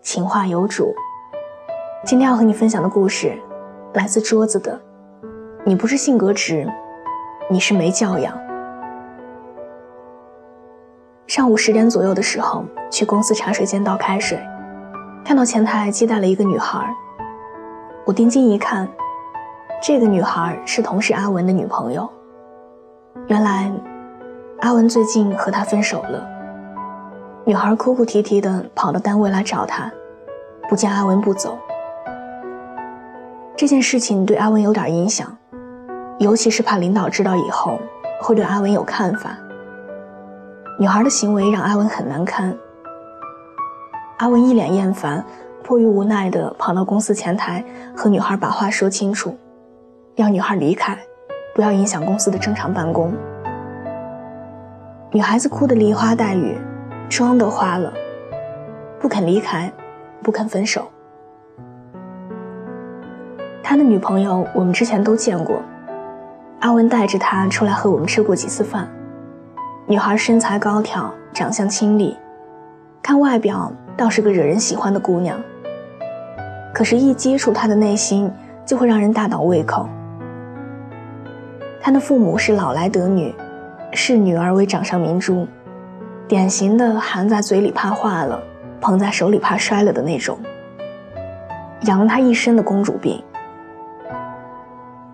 情话有主。今天要和你分享的故事，来自桌子的。你不是性格直，你是没教养。上午十点左右的时候，去公司茶水间倒开水，看到前台接待了一个女孩。我定睛一看，这个女孩是同事阿文的女朋友。原来，阿文最近和他分手了。女孩哭哭啼啼的跑到单位来找他，不见阿文不走。这件事情对阿文有点影响，尤其是怕领导知道以后会对阿文有看法。女孩的行为让阿文很难堪。阿文一脸厌烦，迫于无奈的跑到公司前台和女孩把话说清楚，要女孩离开，不要影响公司的正常办公。女孩子哭得梨花带雨，妆都花了，不肯离开，不肯分手。他的女朋友我们之前都见过，阿文带着她出来和我们吃过几次饭。女孩身材高挑，长相清丽，看外表倒是个惹人喜欢的姑娘。可是，一接触她的内心，就会让人大倒胃口。她的父母是老来得女，视女儿为掌上明珠，典型的含在嘴里怕化了，捧在手里怕摔了的那种，养了她一身的公主病。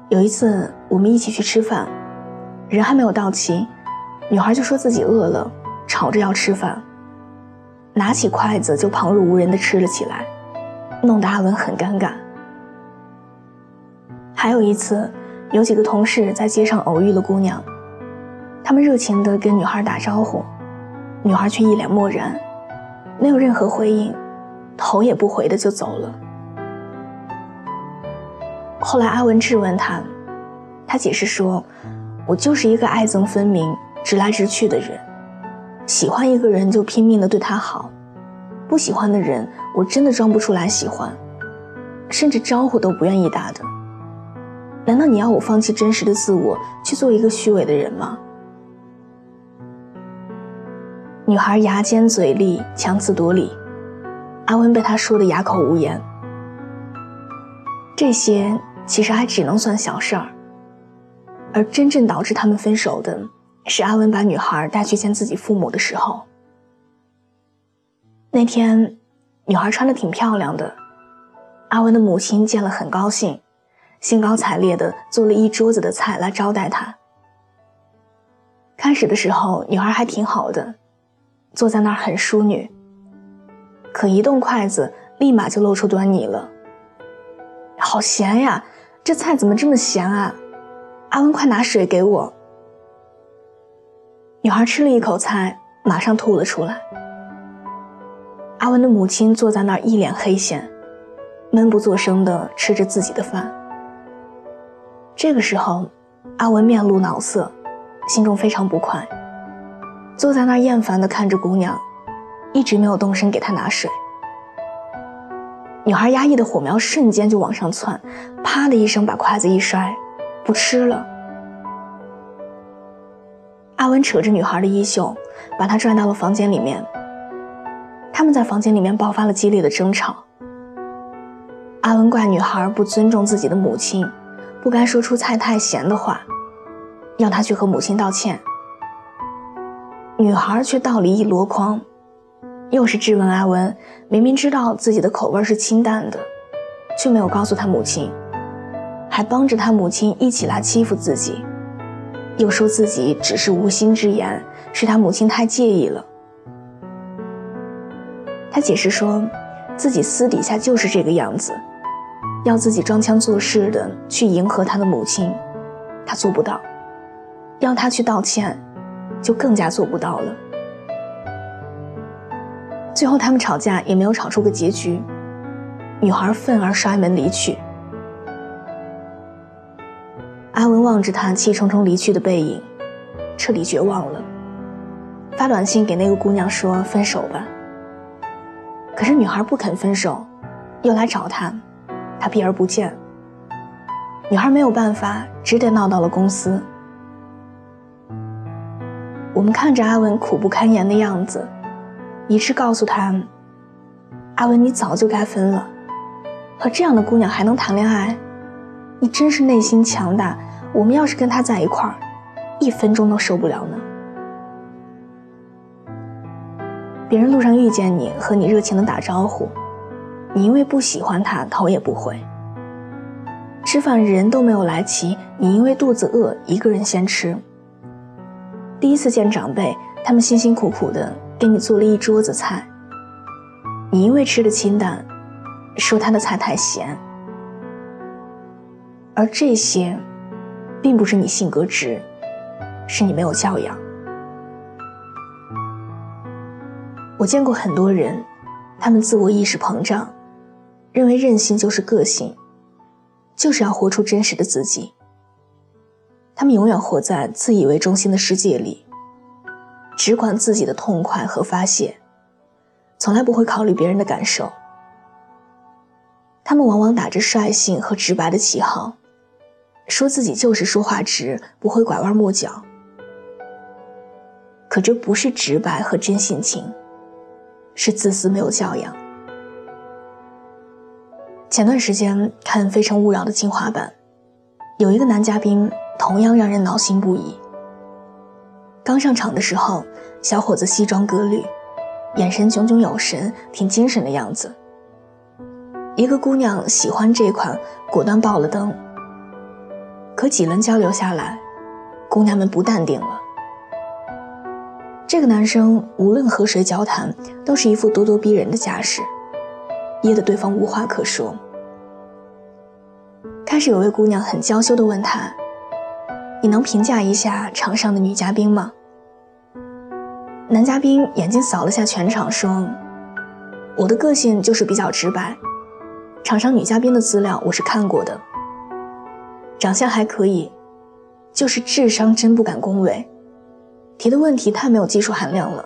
有一次，我们一起去吃饭，人还没有到齐。女孩就说自己饿了，吵着要吃饭，拿起筷子就旁若无人的吃了起来，弄得阿文很尴尬。还有一次，有几个同事在街上偶遇了姑娘，他们热情地跟女孩打招呼，女孩却一脸漠然，没有任何回应，头也不回的就走了。后来阿文质问她，她解释说：“我就是一个爱憎分明。”直来直去的人，喜欢一个人就拼命的对他好，不喜欢的人我真的装不出来喜欢，甚至招呼都不愿意打的。难道你要我放弃真实的自我，去做一个虚伪的人吗？女孩牙尖嘴利，强词夺理，阿文被她说的哑口无言。这些其实还只能算小事儿，而真正导致他们分手的。是阿文把女孩带去见自己父母的时候。那天，女孩穿的挺漂亮的，阿文的母亲见了很高兴，兴高采烈的做了一桌子的菜来招待她。开始的时候，女孩还挺好的，坐在那儿很淑女。可一动筷子，立马就露出端倪了。好咸呀，这菜怎么这么咸啊？阿文，快拿水给我。女孩吃了一口菜，马上吐了出来。阿文的母亲坐在那儿，一脸黑线，闷不作声地吃着自己的饭。这个时候，阿文面露恼色，心中非常不快，坐在那儿厌烦地看着姑娘，一直没有动身给她拿水。女孩压抑的火苗瞬间就往上窜，啪的一声把筷子一摔，不吃了。阿文扯着女孩的衣袖，把她拽到了房间里面。他们在房间里面爆发了激烈的争吵。阿文怪女孩不尊重自己的母亲，不该说出菜太咸的话，要她去和母亲道歉。女孩却倒了一箩筐，又是质问阿文，明明知道自己的口味是清淡的，却没有告诉他母亲，还帮着他母亲一起来欺负自己。又说自己只是无心之言，是他母亲太介意了。他解释说，自己私底下就是这个样子，要自己装腔作势的去迎合他的母亲，他做不到；要他去道歉，就更加做不到了。最后他们吵架也没有吵出个结局，女孩愤而摔门离去。阿文望着他气冲冲离去的背影，彻底绝望了，发短信给那个姑娘说分手吧。可是女孩不肯分手，又来找他，他避而不见。女孩没有办法，只得闹到了公司。我们看着阿文苦不堪言的样子，一致告诉他：“阿文，你早就该分了，和这样的姑娘还能谈恋爱？你真是内心强大。我们要是跟她在一块儿，一分钟都受不了呢。别人路上遇见你，和你热情的打招呼，你因为不喜欢他，头也不回。吃饭人都没有来齐，你因为肚子饿，一个人先吃。”第一次见长辈，他们辛辛苦苦的给你做了一桌子菜，你因为吃的清淡，说他的菜太咸。而这些，并不是你性格直，是你没有教养。我见过很多人，他们自我意识膨胀，认为任性就是个性，就是要活出真实的自己。他们永远活在自以为中心的世界里，只管自己的痛快和发泄，从来不会考虑别人的感受。他们往往打着率性和直白的旗号，说自己就是说话直，不会拐弯抹角。可这不是直白和真性情，是自私没有教养。前段时间看《非诚勿扰》的精华版，有一个男嘉宾。同样让人挠心不已。刚上场的时候，小伙子西装革履，眼神炯炯有神，挺精神的样子。一个姑娘喜欢这款，果断爆了灯。可几轮交流下来，姑娘们不淡定了。这个男生无论和谁交谈，都是一副咄咄逼人的架势，噎得对方无话可说。开始有位姑娘很娇羞地问他。你能评价一下场上的女嘉宾吗？男嘉宾眼睛扫了下全场，说：“我的个性就是比较直白。场上女嘉宾的资料我是看过的，长相还可以，就是智商真不敢恭维，提的问题太没有技术含量了。”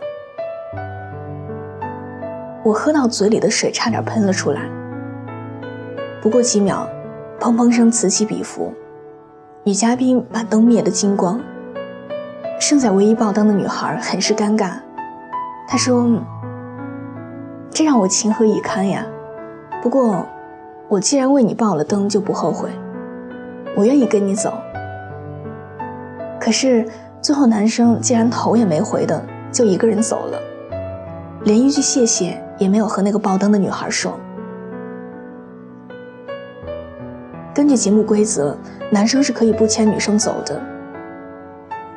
我喝到嘴里的水差点喷了出来。不过几秒，砰砰声此起彼伏。女嘉宾把灯灭得精光，剩下唯一爆灯的女孩很是尴尬。她说：“这让我情何以堪呀！不过，我既然为你爆了灯，就不后悔。我愿意跟你走。可是最后，男生竟然头也没回的就一个人走了，连一句谢谢也没有和那个爆灯的女孩说。”根据节目规则，男生是可以不牵女生走的。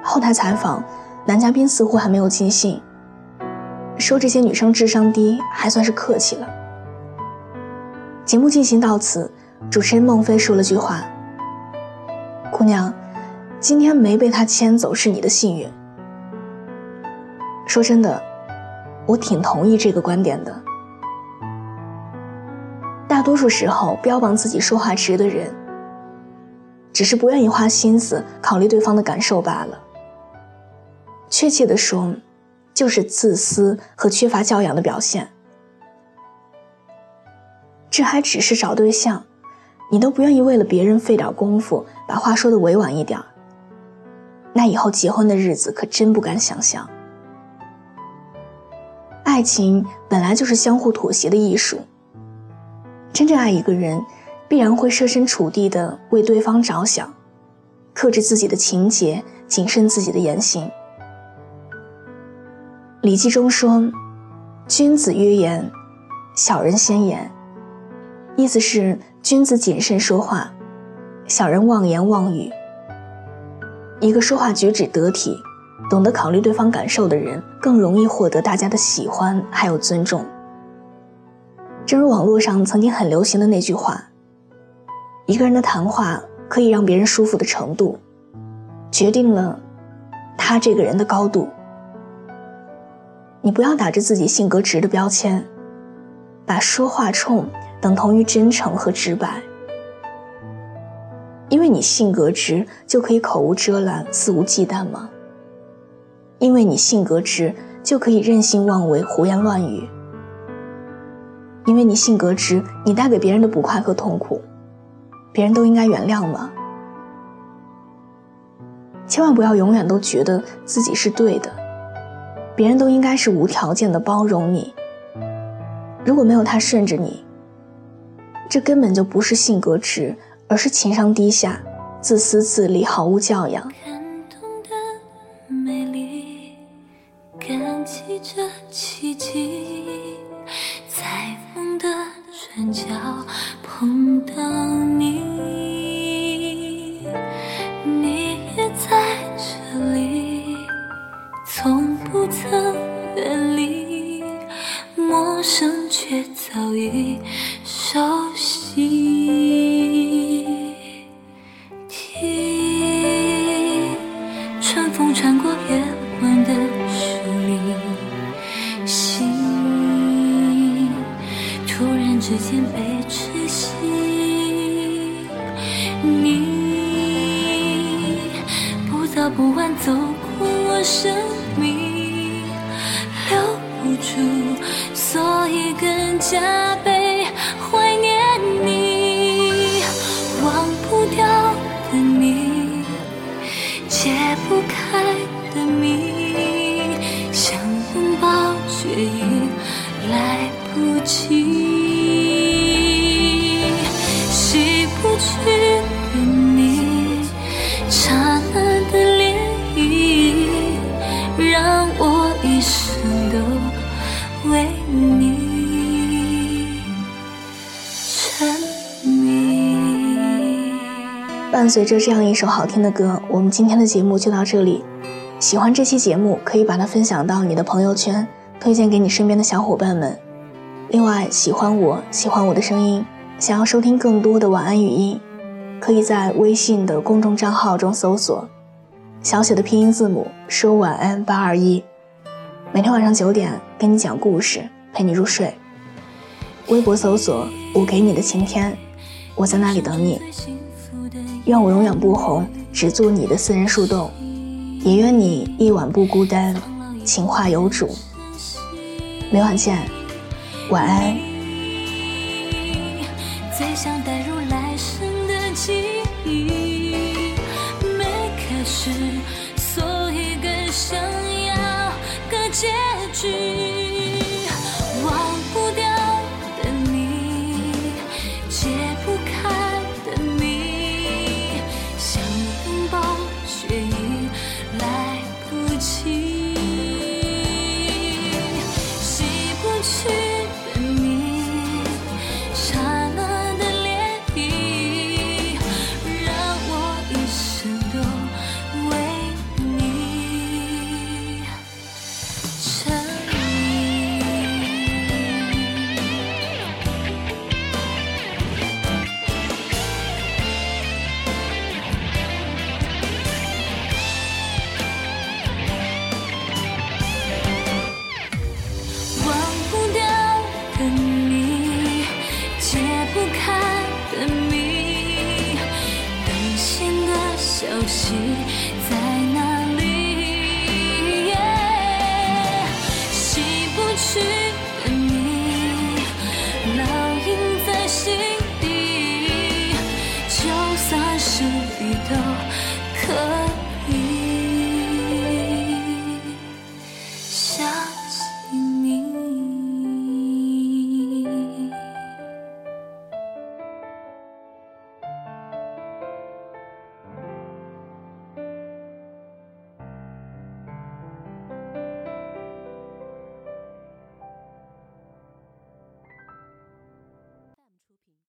后台采访，男嘉宾似乎还没有尽兴，说这些女生智商低，还算是客气了。节目进行到此，主持人孟非说了句话：“姑娘，今天没被他牵走是你的幸运。”说真的，我挺同意这个观点的。大多数时候，标榜自己说话直的人，只是不愿意花心思考虑对方的感受罢了。确切的说，就是自私和缺乏教养的表现。这还只是找对象，你都不愿意为了别人费点功夫把话说的委婉一点那以后结婚的日子可真不敢想象。爱情本来就是相互妥协的艺术。真正爱一个人，必然会设身处地的为对方着想，克制自己的情节，谨慎自己的言行。《礼记》中说：“君子约言，小人先言。”意思是君子谨慎说话，小人妄言妄语。一个说话举止得体、懂得考虑对方感受的人，更容易获得大家的喜欢还有尊重。正如网络上曾经很流行的那句话：“一个人的谈话可以让别人舒服的程度，决定了他这个人的高度。”你不要打着自己性格直的标签，把说话冲等同于真诚和直白。因为你性格直，就可以口无遮拦、肆无忌惮吗？因为你性格直，就可以任性妄为、胡言乱语？因为你性格直，你带给别人的不快和痛苦，别人都应该原谅吗？千万不要永远都觉得自己是对的，别人都应该是无条件的包容你。如果没有他顺着你，这根本就不是性格直。而是情商低下、自私自利、毫无教养。不早不完走过我生命，留不住，所以更加被怀念你，忘不掉的你，解不开。的谜，想拥抱却已来不及，洗不去伴随着这样一首好听的歌，我们今天的节目就到这里。喜欢这期节目，可以把它分享到你的朋友圈，推荐给你身边的小伙伴们。另外，喜欢我喜欢我的声音，想要收听更多的晚安语音，可以在微信的公众账号中搜索小写的拼音字母说晚安八二一，每天晚上九点跟你讲故事，陪你入睡。微博搜索我给你的晴天，我在那里等你。愿我永远不红，只做你的私人树洞。也愿你一晚不孤单，情话有主。每晚见，晚安。最想带入来生的记忆，没开始，所以更想要个结局。息。